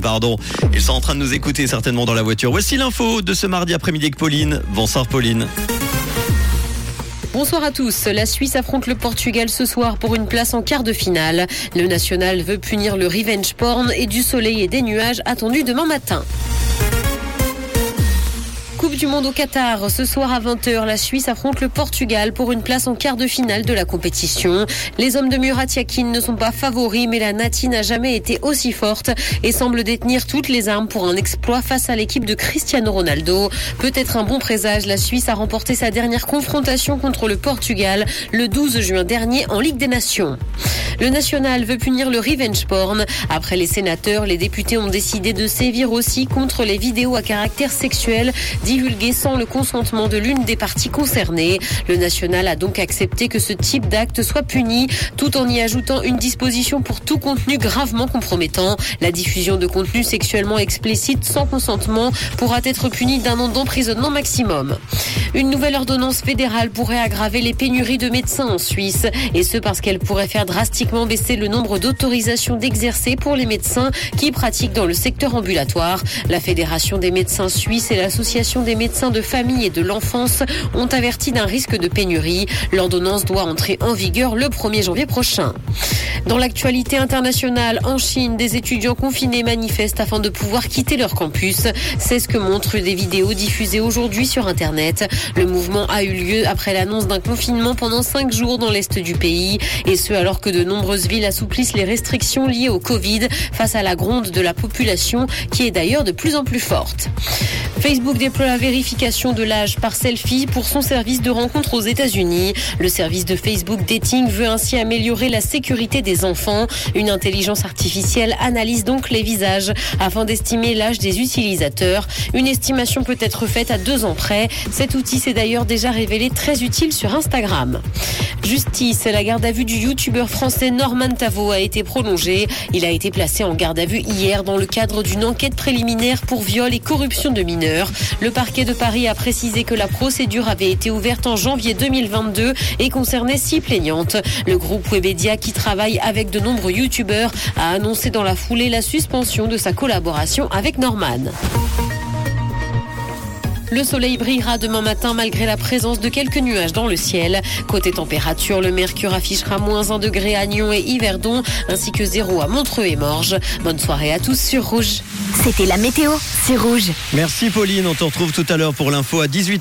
Pardon. Ils sont en train de nous écouter certainement dans la voiture. Voici l'info de ce mardi après-midi avec Pauline. Bonsoir Pauline. Bonsoir à tous. La Suisse affronte le Portugal ce soir pour une place en quart de finale. Le national veut punir le revenge porn et du soleil et des nuages attendus demain matin. Coupe du Monde au Qatar. Ce soir à 20h, la Suisse affronte le Portugal pour une place en quart de finale de la compétition. Les hommes de Murat Yakin ne sont pas favoris, mais la Nati n'a jamais été aussi forte et semble détenir toutes les armes pour un exploit face à l'équipe de Cristiano Ronaldo. Peut-être un bon présage, la Suisse a remporté sa dernière confrontation contre le Portugal le 12 juin dernier en Ligue des Nations. Le national veut punir le revenge porn. Après les sénateurs, les députés ont décidé de sévir aussi contre les vidéos à caractère sexuel divulguées sans le consentement de l'une des parties concernées. Le national a donc accepté que ce type d'acte soit puni, tout en y ajoutant une disposition pour tout contenu gravement compromettant. La diffusion de contenu sexuellement explicite sans consentement pourra être punie d'un an d'emprisonnement maximum. Une nouvelle ordonnance fédérale pourrait aggraver les pénuries de médecins en Suisse, et ce parce qu'elle pourrait faire drastiquement baisser le nombre d'autorisations d'exercer pour les médecins qui pratiquent dans le secteur ambulatoire. La Fédération des médecins suisses et l'Association des médecins de famille et de l'enfance ont averti d'un risque de pénurie. L'ordonnance doit entrer en vigueur le 1er janvier prochain. Dans l'actualité internationale, en Chine, des étudiants confinés manifestent afin de pouvoir quitter leur campus. C'est ce que montrent des vidéos diffusées aujourd'hui sur Internet. Le mouvement a eu lieu après l'annonce d'un confinement pendant cinq jours dans l'est du pays, et ce alors que de nombreuses villes assouplissent les restrictions liées au Covid face à la gronde de la population, qui est d'ailleurs de plus en plus forte. Facebook déploie la vérification de l'âge par selfie pour son service de rencontre aux États-Unis. Le service de Facebook Dating veut ainsi améliorer la sécurité des enfants. Une intelligence artificielle analyse donc les visages afin d'estimer l'âge des utilisateurs. Une estimation peut être faite à deux ans près. Cet outil s'est d'ailleurs déjà révélé très utile sur Instagram. Justice, la garde à vue du youtubeur français Norman Tavo a été prolongée. Il a été placé en garde à vue hier dans le cadre d'une enquête préliminaire pour viol et corruption de mineurs. Parquet de Paris a précisé que la procédure avait été ouverte en janvier 2022 et concernait six plaignantes. Le groupe Webedia, qui travaille avec de nombreux youtubeurs, a annoncé dans la foulée la suspension de sa collaboration avec Norman. Le soleil brillera demain matin malgré la présence de quelques nuages dans le ciel. Côté température, le mercure affichera moins 1 degré à Nyon et Yverdon, ainsi que 0 à Montreux et Morges. Bonne soirée à tous sur Rouge. C'était la météo, c'est Rouge. Merci Pauline, on te retrouve tout à l'heure pour l'info à 18